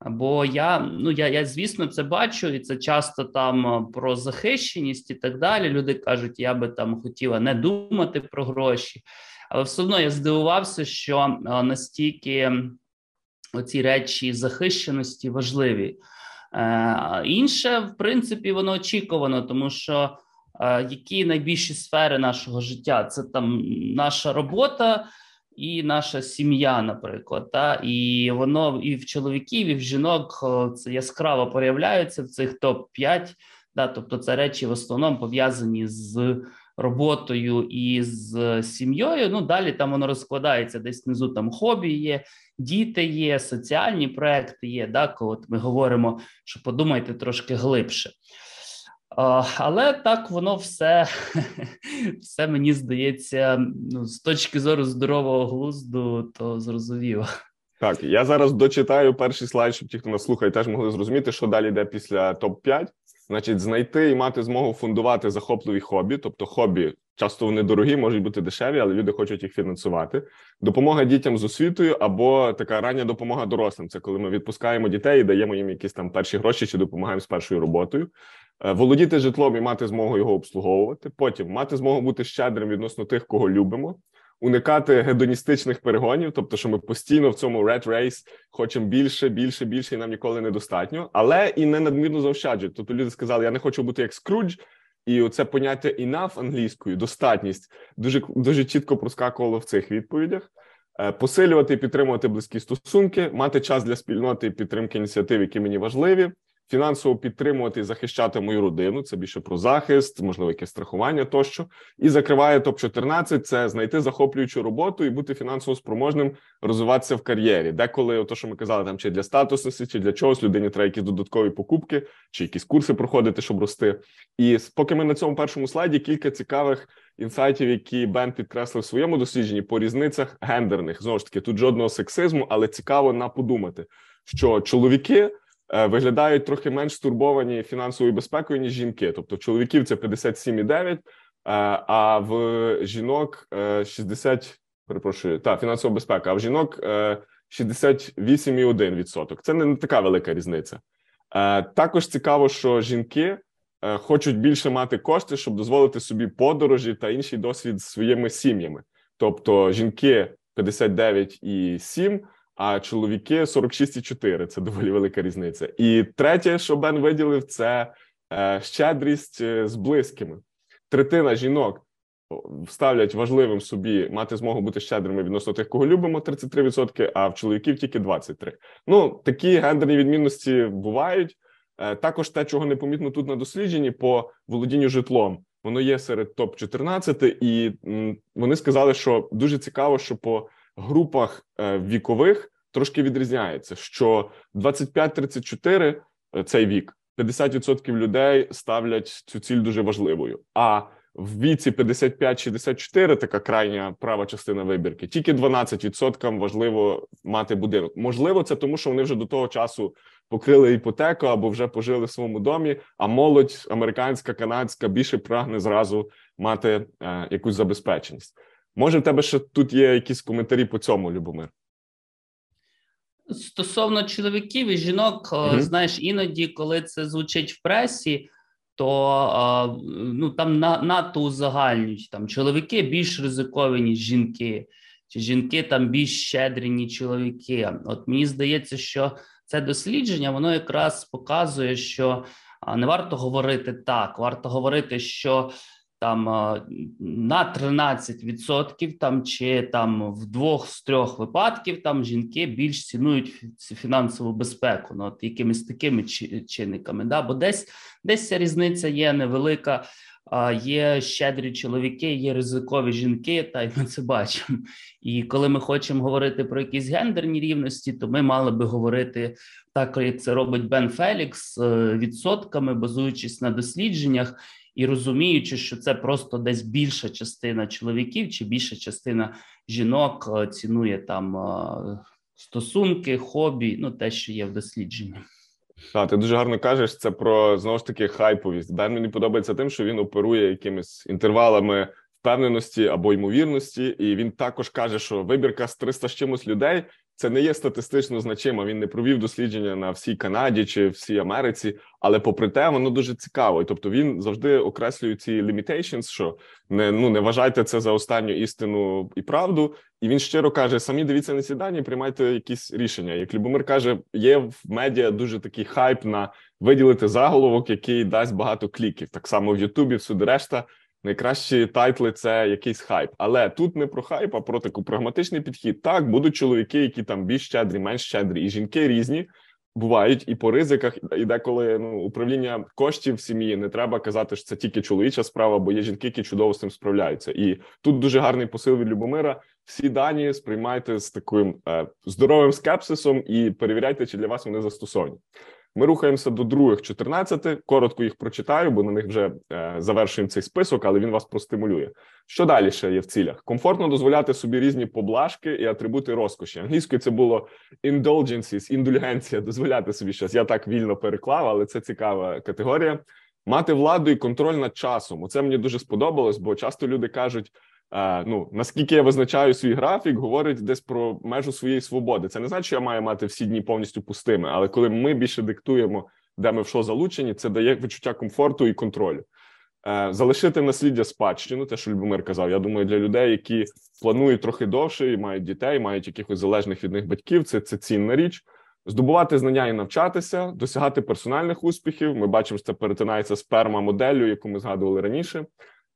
Бо я ну я, я звісно це бачу, і це часто там е, про захищеність і так далі. Люди кажуть, я би там хотіла не думати про гроші, але все одно я здивувався, що е, настільки оці речі захищеності важливі. Е, Інше, в принципі, воно очікувано, тому що е, які найбільші сфери нашого життя це там наша робота і наша сім'я, наприклад, та і воно і в чоловіків, і в жінок це яскраво проявляється в цих топ 5 да, тобто це речі в основному пов'язані з роботою і з сім'єю. Ну далі там воно розкладається десь внизу. Там хобі є, діти є, соціальні проекти є. Да, коли ми говоримо, що подумайте трошки глибше. Але так воно все все мені здається, ну, з точки зору здорового глузду, то зрозуміло. Так, я зараз дочитаю перший слайд, щоб ті, хто нас слухає, теж могли зрозуміти, що далі йде після топ 5 Значить, знайти і мати змогу фундувати захопливі хобі, тобто хобі часто вони дорогі, можуть бути дешеві, але люди хочуть їх фінансувати. Допомога дітям з освітою або така рання допомога дорослим. Це коли ми відпускаємо дітей і даємо їм якісь там перші гроші чи допомагаємо з першою роботою. Е, володіти житлом і мати змогу його обслуговувати. Потім мати змогу бути щедрим відносно тих, кого любимо. Уникати гедоністичних перегонів, тобто, що ми постійно в цьому red race хочемо більше, більше, більше, і нам ніколи недостатньо, але і не надмірно заощаджують. Тобто люди сказали, я не хочу бути як Скрудж, і оце поняття enough англійською, достатність дуже дуже чітко проскакувало в цих відповідях. Е, посилювати і підтримувати близькі стосунки, мати час для спільноти і підтримки ініціатив, які мені важливі фінансово підтримувати і захищати мою родину. Це більше про захист, можливо, якесь страхування тощо. І закриває топ 14 це знайти захоплюючу роботу і бути фінансово спроможним розвиватися в кар'єрі. Деколи, то що ми казали, там чи для статусності, чи для чогось людині треба якісь додаткові покупки, чи якісь курси проходити, щоб рости. І поки ми на цьому першому слайді кілька цікавих. Інсайтів, які Бен підкреслив в своєму дослідженні по різницях гендерних знову ж таки тут жодного сексизму, але цікаво на подумати, що чоловіки виглядають трохи менш стурбовані фінансовою безпекою ніж жінки. Тобто, чоловіків це 57,9, е, а в жінок 60, е, перепрошую, та фінансова безпека, а в жінок 68,1%. Це не така велика різниця. Також цікаво, що жінки хочуть більше мати кошти, щоб дозволити собі подорожі та інший досвід з своїми сім'ями. Тобто жінки 59,7%, а чоловіки 46,4. Це доволі велика різниця. І третє, що Бен виділив, це е, щедрість е, з близькими. Третина жінок ставлять важливим собі мати змогу бути щедрими відносно тих, кого любимо, 33%, а в чоловіків тільки 23%. Ну такі гендерні відмінності бувають. Е, також те, чого не помітно тут на дослідженні по володінню житлом. Воно є серед топ 14 і вони сказали, що дуже цікаво, що по групах е, вікових трошки відрізняється, що 25-34 е, цей вік 50% людей ставлять цю ціль дуже важливою. А в віці 55-64, така крайня права частина вибірки, тільки 12% важливо мати будинок. Можливо, це тому, що вони вже до того часу покрили іпотеку або вже пожили в своєму домі. А молодь американська, канадська більше прагне зразу мати е, якусь забезпеченість. Може, в тебе ще тут є якісь коментарі по цьому, Любомир? Стосовно чоловіків і жінок, mm-hmm. знаєш, іноді, коли це звучить в пресі, то ну там на, надто узагальнюють там чоловіки більш ризикові, ніж жінки, чи жінки там більш щедрі, ніж чоловіки. От мені здається, що це дослідження воно якраз показує, що не варто говорити так, варто говорити, що там на 13% там чи там в двох з трьох випадків там жінки більш цінують фінансову безпеку, ну от якимись такими чинниками. Да? Бо десь десь ця різниця є невелика. А є щедрі чоловіки, є ризикові жінки, та й ми це бачимо. І коли ми хочемо говорити про якісь гендерні рівності, то ми мали би говорити так, як це робить Бен Фелікс е, відсотками, базуючись на дослідженнях і розуміючи, що це просто десь більша частина чоловіків чи більша частина жінок е, цінує там е, стосунки, хобі, ну те, що є в дослідженні. Так, ти дуже гарно кажеш це про знову ж таки хайповість. Бен мені подобається тим, що він оперує якимись інтервалами впевненості або ймовірності, і він також каже, що вибірка з 300 з чимось людей це не є статистично значимо. Він не провів дослідження на всій Канаді чи всій Америці, але попри те, воно дуже цікаво. Тобто він завжди окреслює ці limitations, що не ну не вважайте це за останню істину і правду. І він щиро каже: самі дивіться на ці дані, приймайте якісь рішення. Як Любомир каже, є в медіа дуже такий хайп на виділити заголовок, який дасть багато кліків. Так само в Ютубі, всюди решта найкращі тайтли це якийсь хайп. Але тут не про хайп, а про таку прагматичний підхід. Так, будуть чоловіки, які там більш щедрі, менш щедрі, і жінки різні. Бувають і по ризиках, і деколи ну управління коштів в сім'ї не треба казати, що це тільки чоловіча справа, бо є жінки, які чудово з цим справляються. І тут дуже гарний посил від Любомира. Всі дані сприймайте з таким е, здоровим скепсисом і перевіряйте, чи для вас вони застосовані. Ми рухаємося до других 14. Коротко їх прочитаю, бо на них вже е, завершуємо цей список, але він вас простимулює. Що далі ще є в цілях? Комфортно дозволяти собі різні поблажки і атрибути розкоші. Англійською це було indulgences, індульгенція, дозволяти собі щось. Я так вільно переклав, але це цікава категорія. мати владу і контроль над часом. Оце мені дуже сподобалось, бо часто люди кажуть. Е, ну наскільки я визначаю свій графік, говорить десь про межу своєї свободи. Це не значить, що я маю мати всі дні повністю пустими, але коли ми більше диктуємо, де ми в що залучені, це дає відчуття комфорту і контролю. Е, залишити насліддя спадщину, те, що Любомир казав. Я думаю, для людей, які планують трохи довше і мають дітей, мають якихось залежних від них батьків. Це це цінна річ. Здобувати знання і навчатися, досягати персональних успіхів. Ми бачимо, що це перетинається з перма моделлю, яку ми згадували раніше.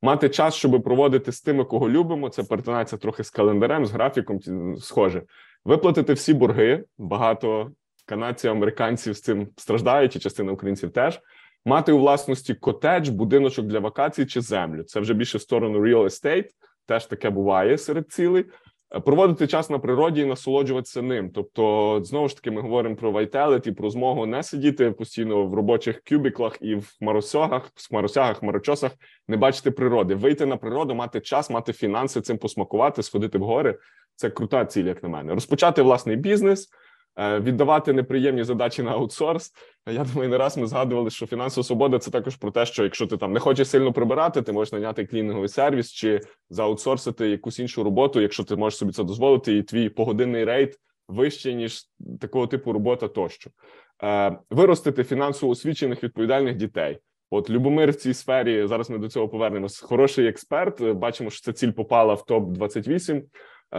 Мати час, щоб проводити з тими, кого любимо. Це перетинається трохи з календарем, з графіком. Схоже, виплатити всі борги. Багато канадців, американців з цим страждають, і частина українців теж мати у власності котедж, будиночок для вакацій чи землю. Це вже більше в сторону real estate, теж таке буває серед цілей. Проводити час на природі і насолоджуватися ним. Тобто, знову ж таки, ми говоримо про vitality, про змогу не сидіти постійно в робочих кюбіклах і в маросягах, в маросягах, марочосах, не бачити природи, вийти на природу, мати час, мати фінанси, цим посмакувати, сходити в гори. Це крута ціль, як на мене. Розпочати власний бізнес. Е, віддавати неприємні задачі на аутсорс. Я думаю, не раз ми згадували, що фінансова свобода це також про те, що якщо ти там не хочеш сильно прибирати, ти можеш наняти клінінговий сервіс чи зааутсорсити якусь іншу роботу, якщо ти можеш собі це дозволити, і твій погодинний рейд вищий, ніж такого типу робота тощо. Е, виростити фінансово освічених відповідальних дітей. От Любомир в цій сфері зараз ми до цього повернемось. Хороший експерт. Бачимо, що ця ціль попала в топ 28 Е,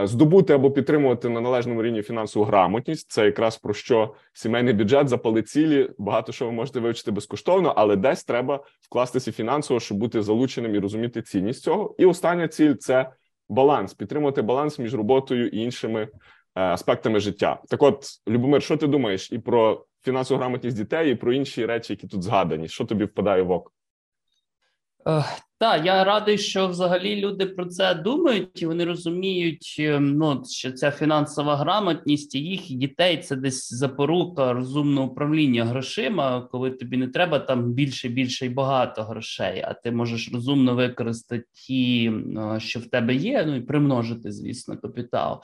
здобути або підтримувати на належному рівні фінансову грамотність. Це якраз про що сімейний бюджет запали цілі. Багато що ви можете вивчити безкоштовно, але десь треба вкластися фінансово, щоб бути залученим і розуміти цінність цього. І остання ціль це баланс, підтримувати баланс між роботою і іншими е, аспектами життя. Так, от, Любомир, що ти думаєш і про фінансову грамотність дітей, і про інші речі, які тут згадані? Що тобі впадає в око? Так, я радий, що взагалі люди про це думають, і вони розуміють, ем, ну що ця фінансова грамотність і їх дітей це десь запорука розумного управління грошима, коли тобі не треба там більше, більше і багато грошей, а ти можеш розумно використати ті, що в тебе є, ну і примножити, звісно, капітал.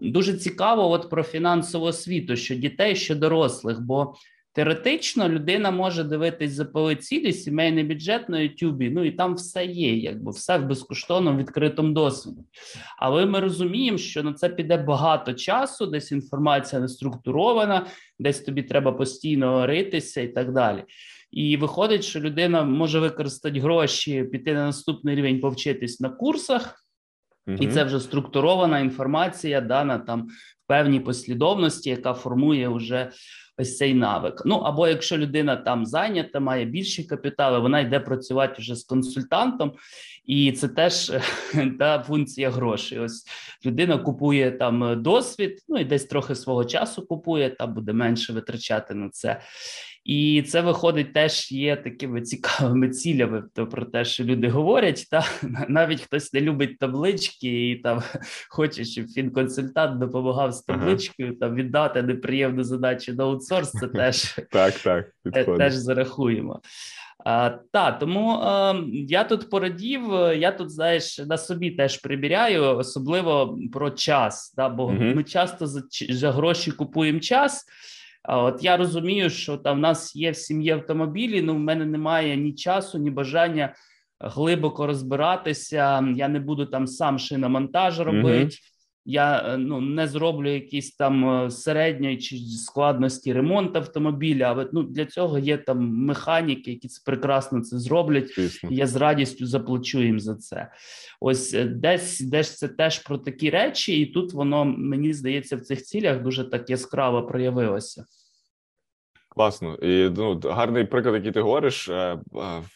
Дуже цікаво, от про фінансову освіту, що дітей, що дорослих, бо Теоретично людина може дивитись за цілі, сімейний бюджет на Ютубі, ну і там все є, якби все в безкоштовному відкритому досвіді. Але ми розуміємо, що на це піде багато часу, десь інформація не структурована, десь тобі треба постійно ритися і так далі. І виходить, що людина може використати гроші, піти на наступний рівень, повчитись на курсах. Uh-huh. І це вже структурована інформація, дана там в певній послідовності, яка формує вже ось цей навик. Ну або якщо людина там зайнята, має більші капітали, вона йде працювати вже з консультантом, і це теж та функція грошей. Ось людина купує там досвід, ну і десь трохи свого часу купує, та буде менше витрачати на це. І це виходить теж є такими цікавими цілями. То про те, що люди говорять, та навіть хтось не любить таблички і там хоче, щоб фінконсультант допомагав з табличкою, ага. там віддати неприємну задачу на аутсорс. Це теж так, так теж зарахуємо. А, Та тому а, я тут порадів. Я тут знаєш на собі теж прибіряю, особливо про час. Да, Бо угу. ми часто за, за гроші купуємо час. А от я розумію, що там в нас є в сім'ї автомобілі. Ну в мене немає ні часу, ні бажання глибоко розбиратися. Я не буду там сам шиномонтаж робити. Я е, ну не зроблю якісь там е, середньої чи складності ремонт автомобіля. Але ну для цього є там механіки, які це прекрасно це зроблять. І Я з радістю заплачу їм за це. Ось е, десь десь це теж про такі речі, і тут воно мені здається в цих цілях дуже так яскраво проявилося. Класно, і ну гарний приклад, який ти говориш. Е, е,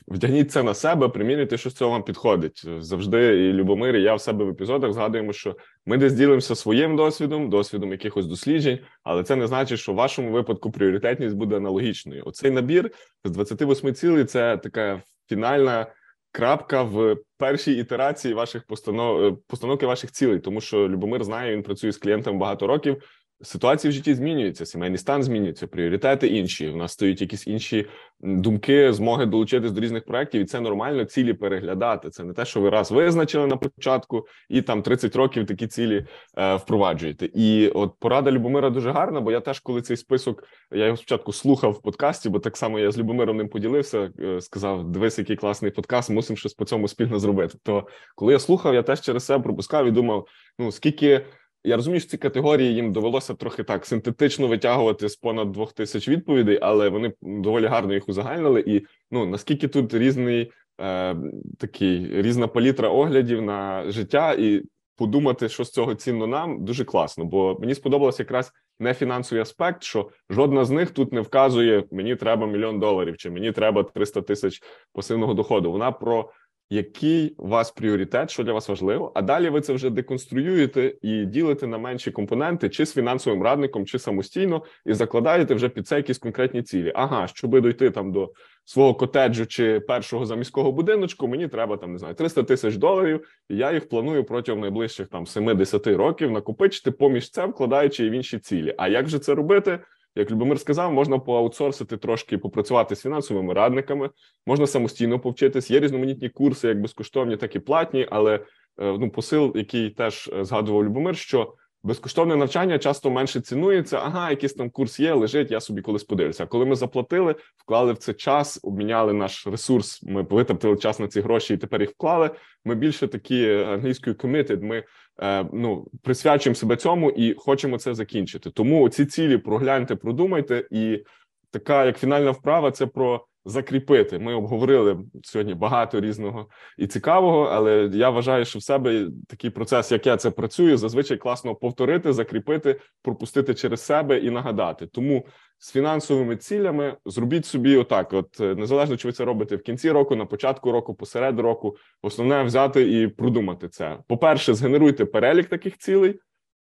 вдягніть це на себе, примірюйте, що з цього вам підходить. Завжди і Любомир, і я в себе в епізодах згадуємо, що ми десь ділимося своїм досвідом, досвідом якихось досліджень, але це не значить, що в вашому випадку пріоритетність буде аналогічною. Оцей набір з 28 цілей це така фінальна крапка в першій ітерації ваших постанов е, постановки ваших цілей, тому що Любомир знає, він працює з клієнтами багато років. Ситуації в житті змінюються, сімейний стан змінюється, пріоритети інші. У нас стоять якісь інші думки, змоги долучитись до різних проєктів, і це нормально цілі переглядати. Це не те, що ви раз визначили на початку, і там 30 років такі цілі е, впроваджуєте. І от порада Любомира дуже гарна, бо я теж, коли цей список я його спочатку слухав в подкасті, бо так само я з Любомиром ним поділився. Е, сказав: дивись, який класний подкаст, мусимо щось по цьому спільно зробити. То коли я слухав, я теж через себе пропускав і думав: ну скільки. Я розумію, що ці категорії їм довелося трохи так синтетично витягувати з понад двох тисяч відповідей, але вони доволі гарно їх узагальнили. І ну наскільки тут різний е, такий різна палітра оглядів на життя, і подумати, що з цього цінно нам, дуже класно. Бо мені сподобалось якраз не фінансовий аспект, що жодна з них тут не вказує мені треба мільйон доларів, чи мені треба 300 тисяч пасивного доходу. Вона про який у вас пріоритет, що для вас важливо, а далі ви це вже деконструюєте і ділите на менші компоненти, чи з фінансовим радником, чи самостійно, і закладаєте вже під це якісь конкретні цілі. Ага, щоб дойти там до свого котеджу чи першого заміського будиночку, мені треба там не знаю 300 тисяч доларів. і Я їх планую протягом найближчих там 7-10 років накопичити поміж це, вкладаючи і в інші цілі. А як же це робити? Як Любомир сказав, можна поаутсорсити трошки, попрацювати з фінансовими радниками, можна самостійно повчитись. Є різноманітні курси, як безкоштовні, так і платні. Але е, ну, посил, який теж е, згадував Любомир, що безкоштовне навчання часто менше цінується. Ага, якийсь там курс є, лежить. Я собі колись подивлюся. Коли ми заплатили, вклали в це час, обміняли наш ресурс. Ми витратили час на ці гроші, і тепер їх вклали. Ми більше такі е, англійською committed, Ми Е, ну присвячуємо себе цьому і хочемо це закінчити. Тому ці цілі прогляньте, продумайте, і така як фінальна вправа, це про закріпити. Ми обговорили сьогодні багато різного і цікавого, але я вважаю, що в себе такий процес, як я це працюю, зазвичай класно повторити, закріпити, пропустити через себе і нагадати. Тому з фінансовими цілями зробіть собі отак: от е, незалежно чи ви це робите в кінці року, на початку року, посеред року, основне взяти і продумати це. По перше, згенеруйте перелік таких цілей.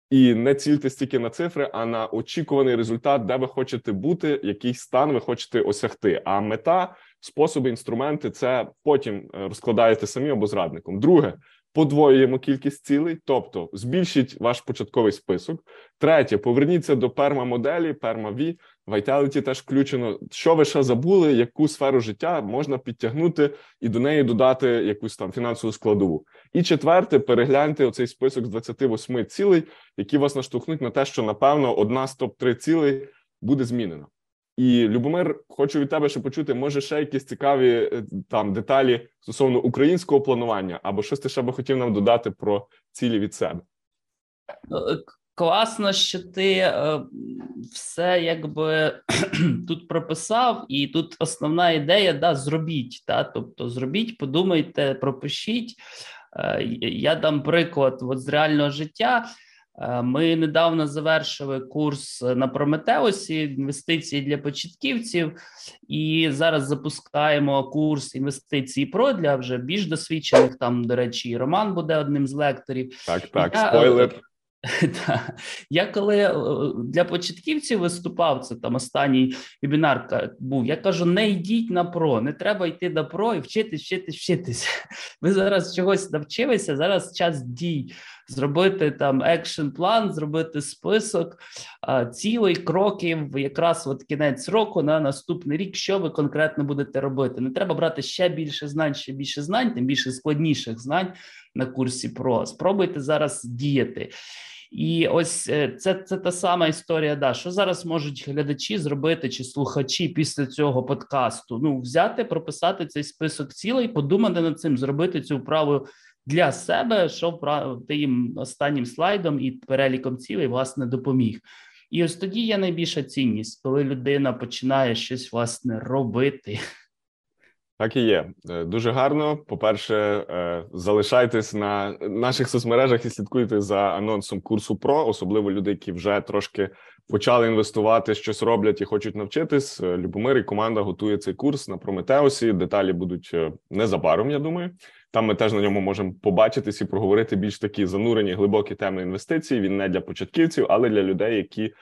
І не цільте стільки на цифри, а на очікуваний результат, де ви хочете бути, який стан ви хочете осягти. А мета, способи, інструменти це потім е, розкладаєте самі або зрадником. Друге, подвоюємо кількість цілей, тобто збільшіть ваш початковий список. Третє, поверніться до перма моделі, перма V, Vitality теж включено. Що ви ще забули, яку сферу життя можна підтягнути і до неї додати якусь там фінансову складову. І четверте, перегляньте оцей список з 28 цілей, які вас наштовхнуть на те, що напевно одна з топ 3 цілей буде змінена. І Любомир, хочу від тебе ще почути, може ще якісь цікаві е, там деталі стосовно українського планування, або щось ти ще би хотів нам додати про цілі від себе. Ну, е, класно, що ти е, все якби тут прописав, і тут основна ідея да, зробіть. Да, Тобто зробіть, подумайте, пропишіть. Е, я дам приклад от з реального життя. Е, ми недавно завершили курс на Прометеусі інвестиції для початківців, і зараз запускаємо курс інвестицій про для вже більш досвідчених. Там, до речі, Роман буде одним з лекторів. Так, так, я, е, спойлер. Я коли е, для початківців виступав, це там останній вебінар був. Я кажу: не йдіть на про, не треба йти на про і вчитись, вчитись, вчитись. Ви зараз чогось навчилися. Зараз час дій зробити там екшн план, зробити список цілий кроків, якраз от кінець року на наступний рік, що ви конкретно будете робити. Не треба брати ще більше знань, ще більше знань, тим більше складніших знань на курсі. Про спробуйте зараз діяти. І ось е, це це та сама історія. Да, що зараз можуть глядачі зробити чи слухачі після цього подкасту? Ну, взяти, прописати цей список цілей, подумати над цим, зробити цю вправу для себе, що ти їм останнім слайдом і переліком цілей власне допоміг. І ось тоді є найбільша цінність, коли людина починає щось власне робити. Так і є е, дуже гарно. По перше, е, залишайтесь на наших соцмережах і слідкуйте за анонсом курсу ПРО, особливо люди, які вже трошки почали інвестувати, щось роблять і хочуть навчитись. Е, Любомир і команда готує цей курс на Прометеусі. Деталі будуть незабаром. Я думаю, там ми теж на ньому можемо побачитись і проговорити більш такі занурені глибокі теми інвестицій. Він не для початківців, але для людей, які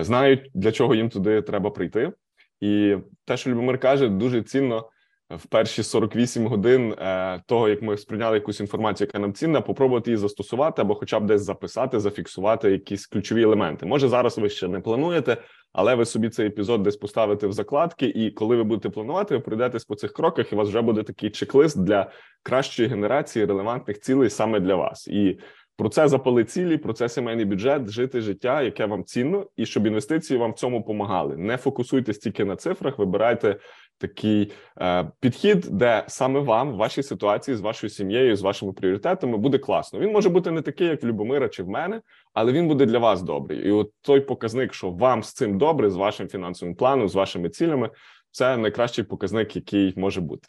знають для чого їм туди треба прийти. І те, що Любомир каже, дуже цінно в перші 48 годин е, того, як ми сприйняли якусь інформацію, яка нам цінна, попробувати її застосувати або, хоча б десь записати, зафіксувати якісь ключові елементи. Може, зараз ви ще не плануєте, але ви собі цей епізод десь поставите в закладки, і коли ви будете планувати, ви пройдетесь по цих кроках, і у вас вже буде такий чек-лист для кращої генерації релевантних цілей саме для вас. І про це запали цілі, про це сімейний бюджет, жити життя, яке вам цінно, і щоб інвестиції вам в цьому допомагали. Не фокусуйтесь тільки на цифрах, вибирайте такий е, підхід, де саме вам в вашій ситуації з вашою сім'єю, з вашими пріоритетами буде класно. Він може бути не такий, як в Любомира чи в мене, але він буде для вас добрий. І от той показник, що вам з цим добре, з вашим фінансовим планом, з вашими цілями, це найкращий показник, який може бути.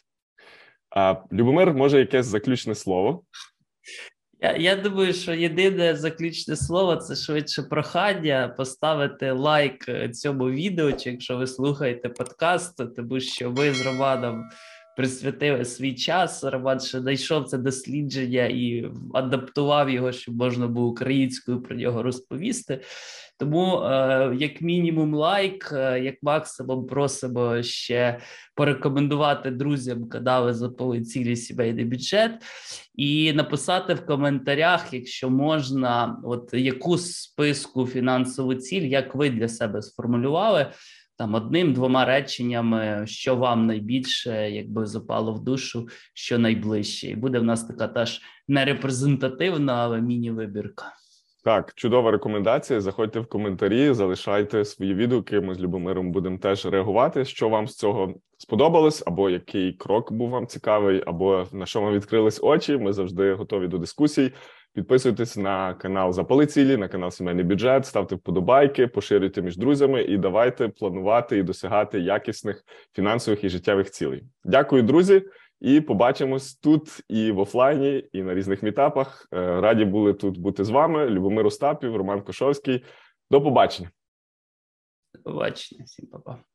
Е, Любомир, може якесь заключне слово. Я думаю, що єдине заключне слово це швидше прохання поставити лайк е, цьому відео, чи якщо ви слухаєте подкаст, тому що ми з Романом присвятили свій час. Ще знайшов це дослідження і адаптував його, щоб можна було українською про нього розповісти. Тому, е, як мінімум, лайк, е, як максимум, просимо ще порекомендувати друзям канали «Запали цілі сімейний бюджет і написати в коментарях, якщо можна, от яку списку фінансову ціль, як ви для себе сформулювали. Там одним-двома реченнями, що вам найбільше якби запало в душу, що найближче, і буде в нас така теж не репрезентативна, але міні-вибірка. Так, чудова рекомендація. Заходьте в коментарі, залишайте свої відгуки. Ми з Любомиром будемо теж реагувати. Що вам з цього сподобалось, або який крок був вам цікавий, або на що вам відкрились очі. Ми завжди готові до дискусій. Підписуйтесь на канал Запали цілі, на канал Сімейний бюджет, ставте вподобайки, поширюйте між друзями і давайте планувати і досягати якісних фінансових і життєвих цілей. Дякую, друзі. І побачимось тут і в офлайні, і на різних мітапах. Е, раді були тут бути з вами. Любомир Остапів, Роман Кошовський. До побачення. До побачення, всім па-па.